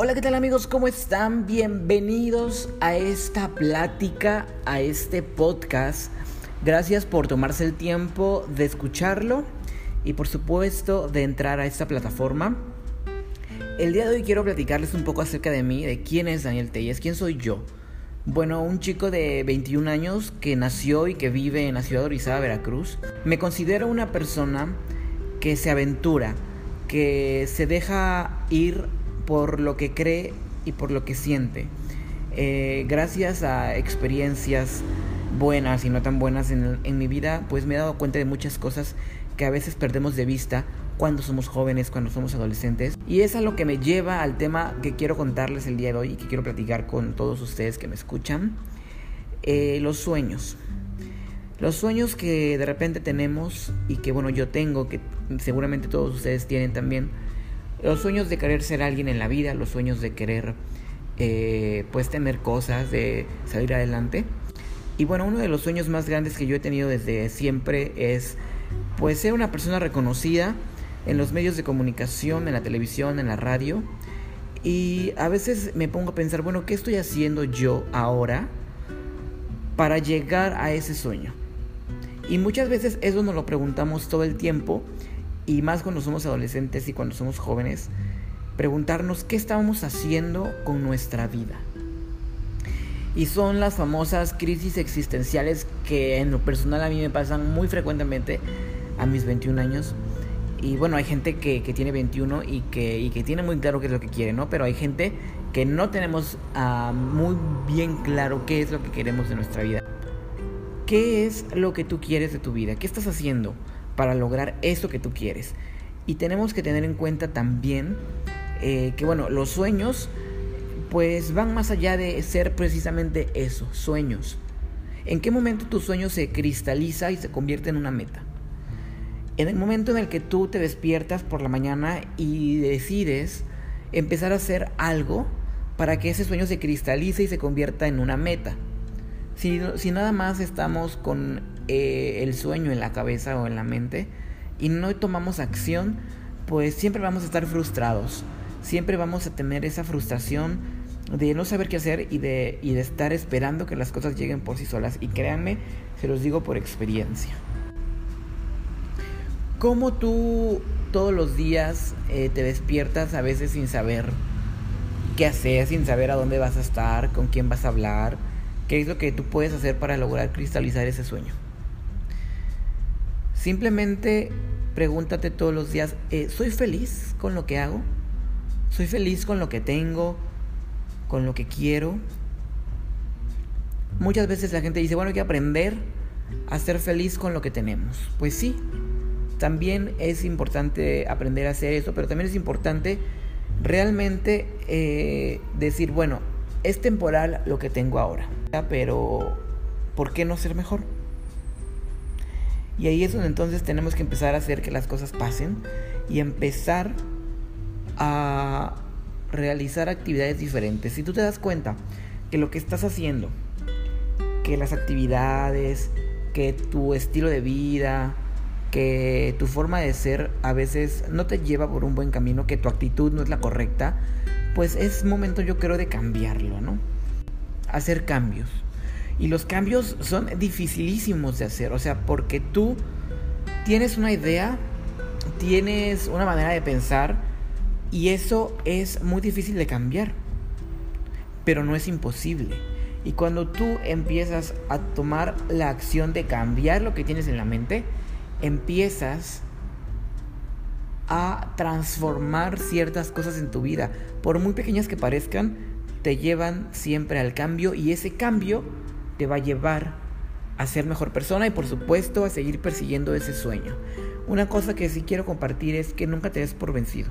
Hola, ¿qué tal amigos? ¿Cómo están? Bienvenidos a esta plática, a este podcast. Gracias por tomarse el tiempo de escucharlo y por supuesto de entrar a esta plataforma. El día de hoy quiero platicarles un poco acerca de mí, de quién es Daniel Telles, quién soy yo. Bueno, un chico de 21 años que nació y que vive en la ciudad de Orizaba, Veracruz. Me considero una persona que se aventura, que se deja ir por lo que cree y por lo que siente. Eh, gracias a experiencias buenas y no tan buenas en, en, mi vida, pues me he dado cuenta de muchas cosas que a veces perdemos de vista cuando somos jóvenes, cuando somos adolescentes. Y es a lo que me lleva al tema que quiero contarles el día de hoy y que quiero platicar con todos ustedes que me escuchan. Eh, los sueños. Los sueños que de repente tenemos y que bueno yo tengo, que seguramente todos ustedes tienen también los sueños de querer ser alguien en la vida, los sueños de querer eh, pues tener cosas, de salir adelante. Y bueno, uno de los sueños más grandes que yo he tenido desde siempre es pues ser una persona reconocida en los medios de comunicación, en la televisión, en la radio. Y a veces me pongo a pensar, bueno, ¿qué estoy haciendo yo ahora para llegar a ese sueño? Y muchas veces eso nos lo preguntamos todo el tiempo y más cuando somos adolescentes y cuando somos jóvenes, preguntarnos qué estábamos haciendo con nuestra vida. Y son las famosas crisis existenciales que en lo personal a mí me pasan muy frecuentemente a mis 21 años. Y bueno, hay gente que, que tiene 21 y que, y que tiene muy claro qué es lo que quiere, ¿no? Pero hay gente que no tenemos uh, muy bien claro qué es lo que queremos de nuestra vida. ¿Qué es lo que tú quieres de tu vida? ¿Qué estás haciendo? Para lograr eso que tú quieres. Y tenemos que tener en cuenta también eh, que, bueno, los sueños pues van más allá de ser precisamente eso, sueños. ¿En qué momento tu sueño se cristaliza y se convierte en una meta? En el momento en el que tú te despiertas por la mañana y decides empezar a hacer algo para que ese sueño se cristalice y se convierta en una meta. Si, si nada más estamos con eh, el sueño en la cabeza o en la mente y no tomamos acción, pues siempre vamos a estar frustrados. Siempre vamos a tener esa frustración de no saber qué hacer y de, y de estar esperando que las cosas lleguen por sí solas. Y créanme, se los digo por experiencia. ¿Cómo tú todos los días eh, te despiertas a veces sin saber qué hacer, sin saber a dónde vas a estar, con quién vas a hablar? ¿Qué es lo que tú puedes hacer para lograr cristalizar ese sueño? Simplemente pregúntate todos los días, eh, ¿soy feliz con lo que hago? ¿Soy feliz con lo que tengo? ¿Con lo que quiero? Muchas veces la gente dice, bueno, hay que aprender a ser feliz con lo que tenemos. Pues sí, también es importante aprender a hacer eso, pero también es importante realmente eh, decir, bueno, es temporal lo que tengo ahora pero ¿por qué no ser mejor? Y ahí es donde entonces tenemos que empezar a hacer que las cosas pasen y empezar a realizar actividades diferentes. Si tú te das cuenta que lo que estás haciendo, que las actividades, que tu estilo de vida, que tu forma de ser a veces no te lleva por un buen camino, que tu actitud no es la correcta, pues es momento yo creo de cambiarlo, ¿no? hacer cambios. Y los cambios son dificilísimos de hacer, o sea, porque tú tienes una idea, tienes una manera de pensar y eso es muy difícil de cambiar, pero no es imposible. Y cuando tú empiezas a tomar la acción de cambiar lo que tienes en la mente, empiezas a transformar ciertas cosas en tu vida, por muy pequeñas que parezcan, te llevan siempre al cambio y ese cambio te va a llevar a ser mejor persona y por supuesto a seguir persiguiendo ese sueño. Una cosa que sí quiero compartir es que nunca te des por vencido.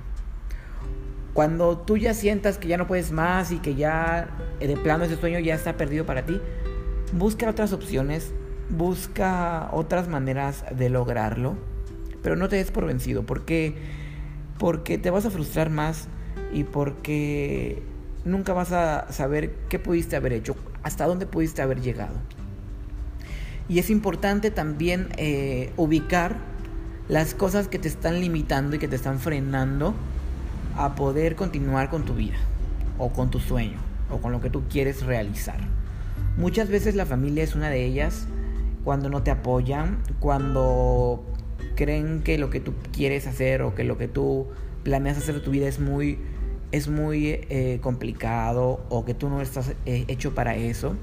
Cuando tú ya sientas que ya no puedes más y que ya eh, de plano ese sueño ya está perdido para ti, busca otras opciones, busca otras maneras de lograrlo, pero no te des por vencido porque porque te vas a frustrar más y porque nunca vas a saber qué pudiste haber hecho, hasta dónde pudiste haber llegado. Y es importante también eh, ubicar las cosas que te están limitando y que te están frenando a poder continuar con tu vida. o con tu sueño o con lo que tú quieres realizar. Muchas veces la familia es una de ellas cuando no te apoyan, cuando creen que lo que tú quieres hacer o que lo que tú planeas hacer tu vida es muy, es muy eh, complicado o que tú no estás eh, hecho para eso.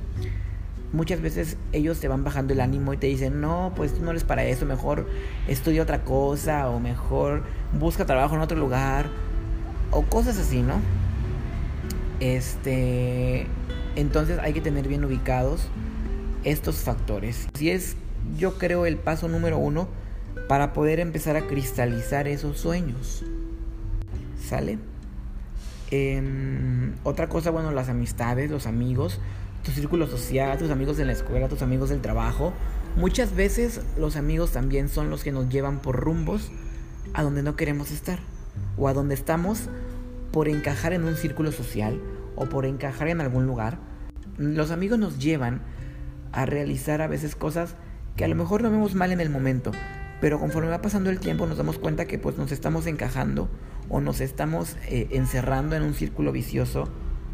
Muchas veces ellos te van bajando el ánimo y te dicen, no, pues tú no eres para eso, mejor estudia otra cosa o mejor busca trabajo en otro lugar o cosas así, ¿no? Este, entonces hay que tener bien ubicados estos factores. Si es, yo creo, el paso número uno para poder empezar a cristalizar esos sueños. ¿Sale? Em, otra cosa, bueno, las amistades, los amigos, tu círculo social, tus amigos de la escuela, tus amigos del trabajo. Muchas veces los amigos también son los que nos llevan por rumbos a donde no queremos estar o a donde estamos por encajar en un círculo social o por encajar en algún lugar. Los amigos nos llevan a realizar a veces cosas que a lo mejor no vemos mal en el momento, pero conforme va pasando el tiempo nos damos cuenta que pues nos estamos encajando o nos estamos eh, encerrando en un círculo vicioso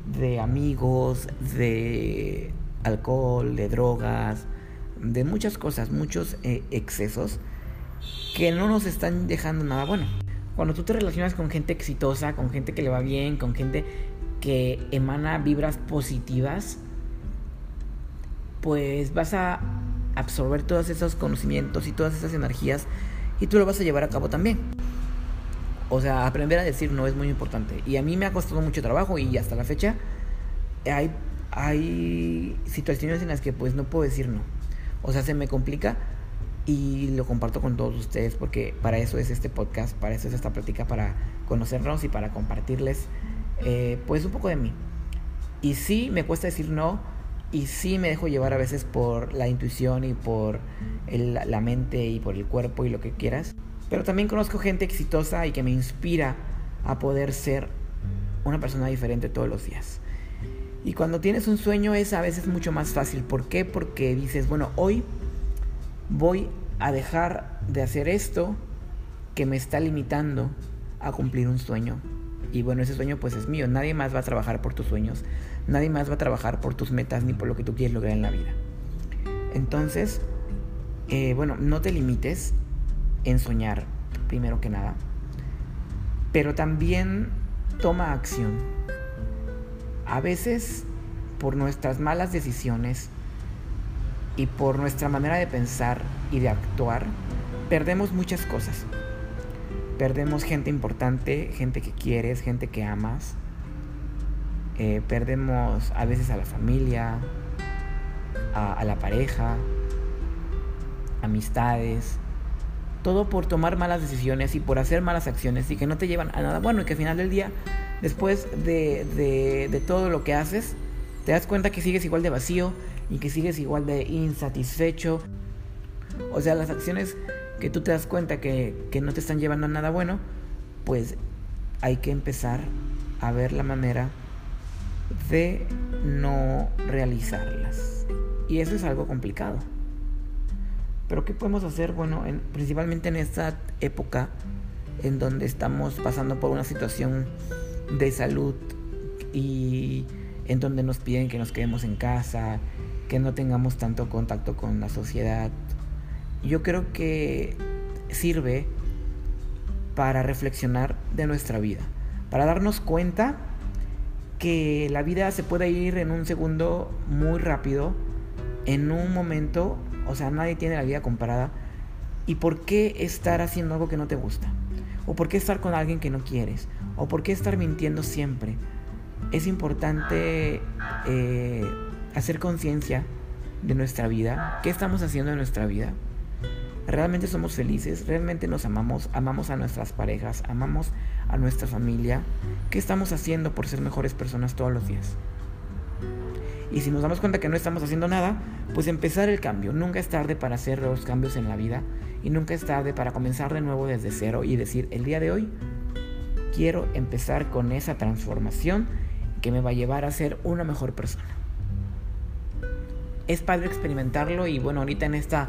de amigos, de alcohol, de drogas, de muchas cosas, muchos eh, excesos que no nos están dejando nada bueno. Cuando tú te relacionas con gente exitosa, con gente que le va bien, con gente que emana vibras positivas, pues vas a absorber todos esos conocimientos y todas esas energías y tú lo vas a llevar a cabo también. O sea, aprender a decir no es muy importante. Y a mí me ha costado mucho trabajo y hasta la fecha hay, hay situaciones en las que pues no puedo decir no. O sea, se me complica y lo comparto con todos ustedes porque para eso es este podcast, para eso es esta práctica, para conocernos y para compartirles eh, pues un poco de mí. Y sí me cuesta decir no y sí me dejo llevar a veces por la intuición y por la mente y por el cuerpo y lo que quieras. Pero también conozco gente exitosa y que me inspira a poder ser una persona diferente todos los días. Y cuando tienes un sueño es a veces mucho más fácil. ¿Por qué? Porque dices, bueno, hoy voy a dejar de hacer esto que me está limitando a cumplir un sueño. Y bueno, ese sueño pues es mío. Nadie más va a trabajar por tus sueños. Nadie más va a trabajar por tus metas ni por lo que tú quieres lograr en la vida. Entonces, eh, bueno, no te limites en soñar, primero que nada. Pero también toma acción. A veces, por nuestras malas decisiones y por nuestra manera de pensar y de actuar, perdemos muchas cosas. Perdemos gente importante, gente que quieres, gente que amas. Eh, perdemos a veces a la familia, a la pareja, amistades, todo por tomar malas decisiones y por hacer malas acciones y que no te llevan a nada bueno y que al final del día, después de, de, todo lo que haces, te das cuenta que sigues igual de vacío y que sigues igual de insatisfecho. O sea, las acciones que tú te das cuenta que, que no te están llevando a nada bueno, pues hay que empezar a ver la manera de no realizarlas. Y eso es algo complicado. Pero ¿qué podemos hacer? Bueno, principalmente en esta época en donde estamos pasando por una situación de salud y en donde nos piden que nos quedemos en casa, que no tengamos tanto contacto con la sociedad. Yo creo que sirve para reflexionar de nuestra vida, para darnos cuenta que la vida se puede ir en un segundo muy rápido, en un momento o sea, nadie tiene la vida comparada. ¿Y por qué estar haciendo algo que no te gusta? ¿O por qué estar con alguien que no quieres? ¿O por qué estar mintiendo siempre? Es importante eh, hacer conciencia de nuestra vida. ¿Qué estamos haciendo en nuestra vida? ¿Realmente somos felices? ¿Realmente nos amamos? ¿Amamos a nuestras parejas? ¿Amamos a nuestra familia? ¿Qué estamos haciendo por ser mejores personas todos los días? Y si nos damos cuenta que no estamos haciendo nada, pues empezar el cambio. Nunca es tarde para hacer los cambios en la vida y nunca es tarde para comenzar de nuevo desde cero y decir, el día de hoy quiero empezar con esa transformación que me va a llevar a ser una mejor persona. Es padre experimentarlo y bueno, ahorita en esta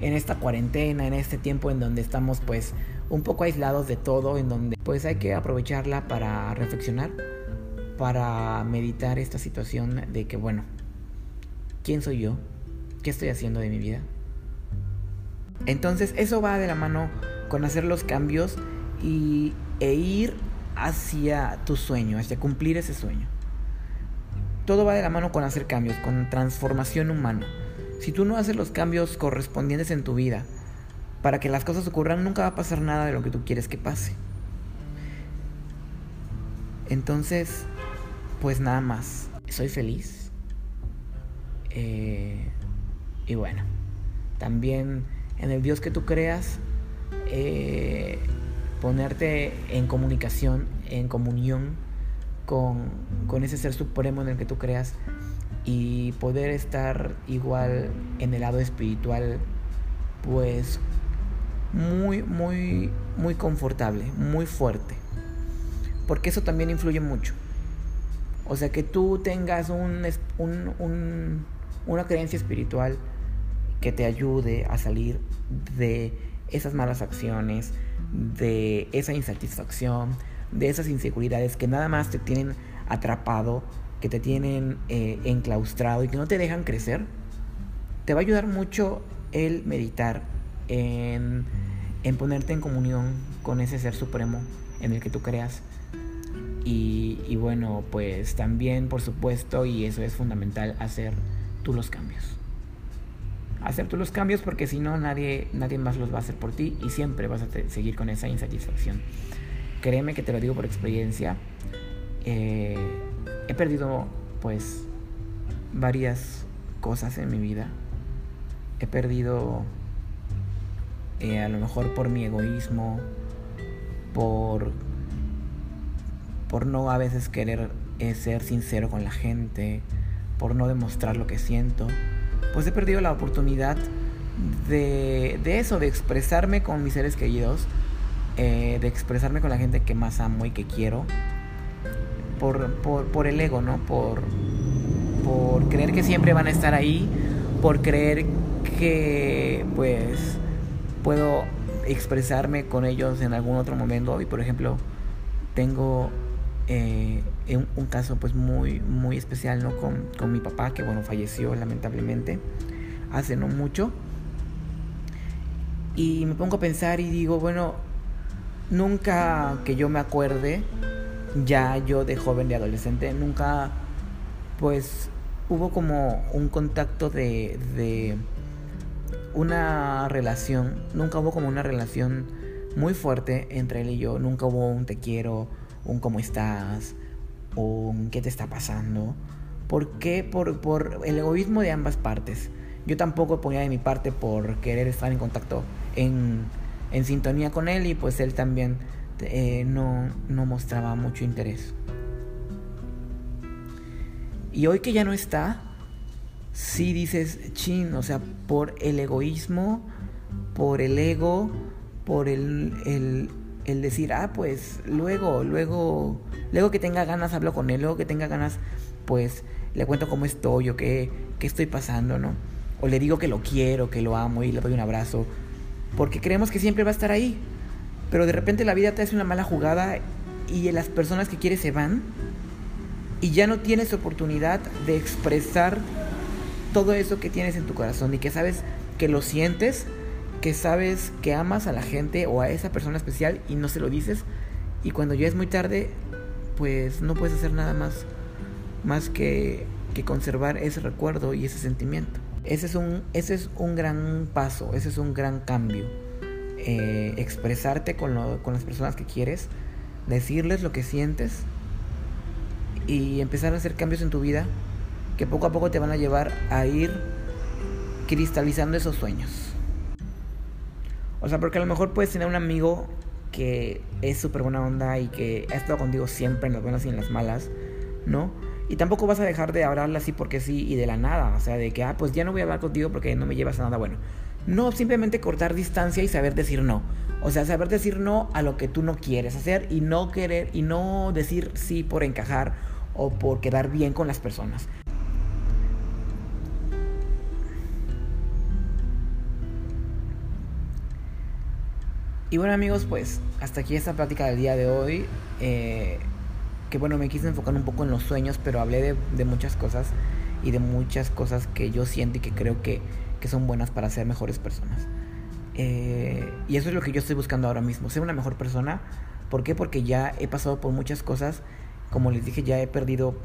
en esta cuarentena, en este tiempo en donde estamos pues un poco aislados de todo, en donde pues hay que aprovecharla para reflexionar para meditar esta situación de que, bueno, ¿quién soy yo? ¿Qué estoy haciendo de mi vida? Entonces eso va de la mano con hacer los cambios y, e ir hacia tu sueño, hacia cumplir ese sueño. Todo va de la mano con hacer cambios, con transformación humana. Si tú no haces los cambios correspondientes en tu vida para que las cosas ocurran, nunca va a pasar nada de lo que tú quieres que pase. Entonces, pues nada más, soy feliz. Eh, y bueno, también en el Dios que tú creas, eh, ponerte en comunicación, en comunión con, con ese ser supremo en el que tú creas y poder estar igual en el lado espiritual, pues muy, muy, muy confortable, muy fuerte. Porque eso también influye mucho. O sea, que tú tengas un, un, una creencia espiritual que te ayude a salir de esas malas acciones, de esa insatisfacción, de esas inseguridades que nada más te tienen atrapado, que te tienen eh, enclaustrado y que no te dejan crecer, te va a ayudar mucho el meditar, en ponerte en comunión con ese ser supremo en el que tú creas. Y, bueno, pues también, por supuesto, y eso es fundamental, hacer tú los cambios hacer tú los cambios porque si no nadie, nadie más los va a hacer por ti y siempre vas a seguir con esa insatisfacción. Créeme que te lo digo por experiencia. Eh, he perdido pues varias cosas en mi vida. He perdido eh, a lo mejor por mi egoísmo, por, por no a veces querer eh, ser sincero con la gente, por no demostrar lo que siento pues he perdido la oportunidad de, eso, de expresarme con mis seres queridos, eh, de expresarme con la gente que más amo y que quiero, por, por, el ego, ¿no? Por, por creer que siempre van a estar ahí, por creer que pues puedo expresarme con ellos en algún otro momento y por ejemplo tengo eh, un, caso pues muy, muy especial ¿no? con, con mi papá, que bueno, falleció lamentablemente hace no mucho. Y me pongo a pensar y digo, bueno, nunca que yo me acuerde, ya yo de joven, de adolescente, nunca pues hubo como un contacto de, de una relación, nunca hubo como una relación muy fuerte entre él y yo, nunca hubo un te quiero, un cómo estás, un qué te está pasando. ¿Por qué? Por, por el egoísmo de ambas partes. Yo tampoco ponía de mi parte por querer estar en contacto, en, en sintonía con él y pues él también eh, no, no mostraba mucho interés. Y hoy que ya no está, sí dices, chin, o sea, por el egoísmo, por el ego, por el, el, el decir, ah, pues luego, luego, luego que tenga ganas hablo con él, luego que tenga ganas, pues le cuento cómo estoy o qué, qué estoy pasando, ¿no? O le digo que lo quiero, que lo amo y le doy un abrazo, porque creemos que siempre va a estar ahí. Pero de repente la vida te hace una mala jugada y las personas que quieres se van y ya no tienes oportunidad de expresar todo eso que tienes en tu corazón y que sabes que lo sientes que sabes que amas a la gente o a esa persona especial y no se lo dices y cuando ya es muy tarde pues no puedes hacer nada más más que, que conservar ese recuerdo y ese sentimiento. Ese es un ese es un gran paso ese es un gran cambio. Eh, expresarte con, con las personas que quieres decirles lo que sientes y empezar a hacer cambios en tu vida que poco a poco te van a llevar a ir cristalizando esos sueños o sea, porque a lo mejor puedes tener un amigo que es súper buena onda y que ha estado contigo siempre en las buenas y en las malas, ¿no? Y tampoco vas a dejar de hablarle así porque sí y de la nada, o sea, de que, ah, pues ya no voy a hablar contigo porque no me llevas a nada bueno. No, simplemente cortar distancia y saber decir no. O sea, saber decir no a lo que tú no quieres hacer y no querer y no decir sí por encajar o por quedar bien con las personas. Y bueno amigos, pues hasta aquí esta plática del día de hoy. Eh, que bueno, me quise enfocar un poco en los sueños, pero hablé de, muchas cosas y de muchas cosas que yo siento y que creo que, que son buenas para ser mejores personas. Eh, y eso es lo que yo estoy buscando ahora mismo, ser una mejor persona. ¿Por qué? Porque ya he pasado por muchas cosas, como les dije, ya he perdido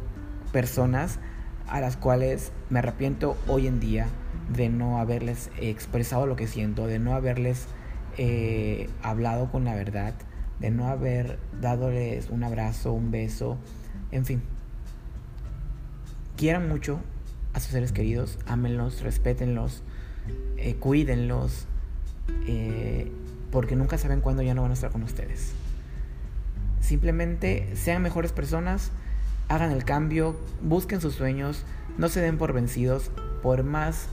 personas a las cuales me arrepiento hoy en día de no haberles expresado lo que siento, de no haberles eh, hablado con la verdad, de no haber dadoles un abrazo, un beso, en fin. Quieran mucho a sus seres queridos, ámenlos, respétenlos, eh, cuídenlos, eh, porque nunca saben cuándo ya no van a estar con ustedes. Simplemente sean mejores personas, hagan el cambio, busquen sus sueños, no se den por vencidos, por más,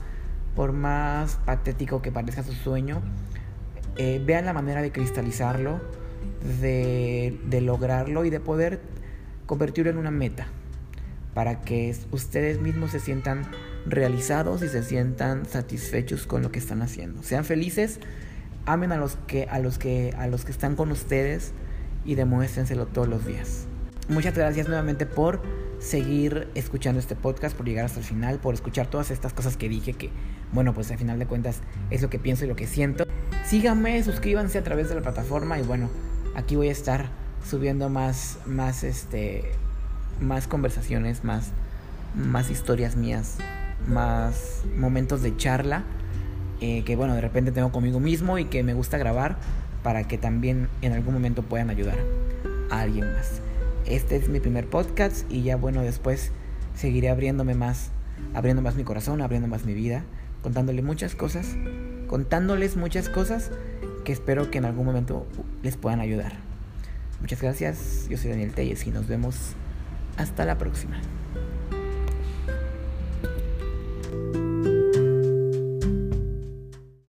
por más patético que parezca su sueño, eh, vean la manera de cristalizarlo, de, de lograrlo y de poder convertirlo en una meta para que ustedes mismos se sientan realizados y se sientan satisfechos con lo que están haciendo. Sean felices, amen a los que a los que a los que están con ustedes y demuéstrenselo todos los días. Muchas gracias nuevamente por seguir escuchando este podcast, por llegar hasta el final, por escuchar todas estas cosas que dije que, bueno, pues al final de cuentas es lo que pienso y lo que siento. Síganme, suscríbanse a través de la plataforma y bueno, aquí voy a estar subiendo más más este más conversaciones, más más historias mías, más momentos de charla eh, que bueno, de repente tengo conmigo mismo y que me gusta grabar para que también en algún momento puedan ayudar a alguien más. Este es mi primer podcast y ya bueno, después seguiré abriéndome más, abriendo más mi corazón, abriendo más mi vida, contándole muchas cosas, contándoles muchas cosas que espero que en algún momento les puedan ayudar. Muchas gracias, yo soy Daniel Telles y nos vemos hasta la próxima.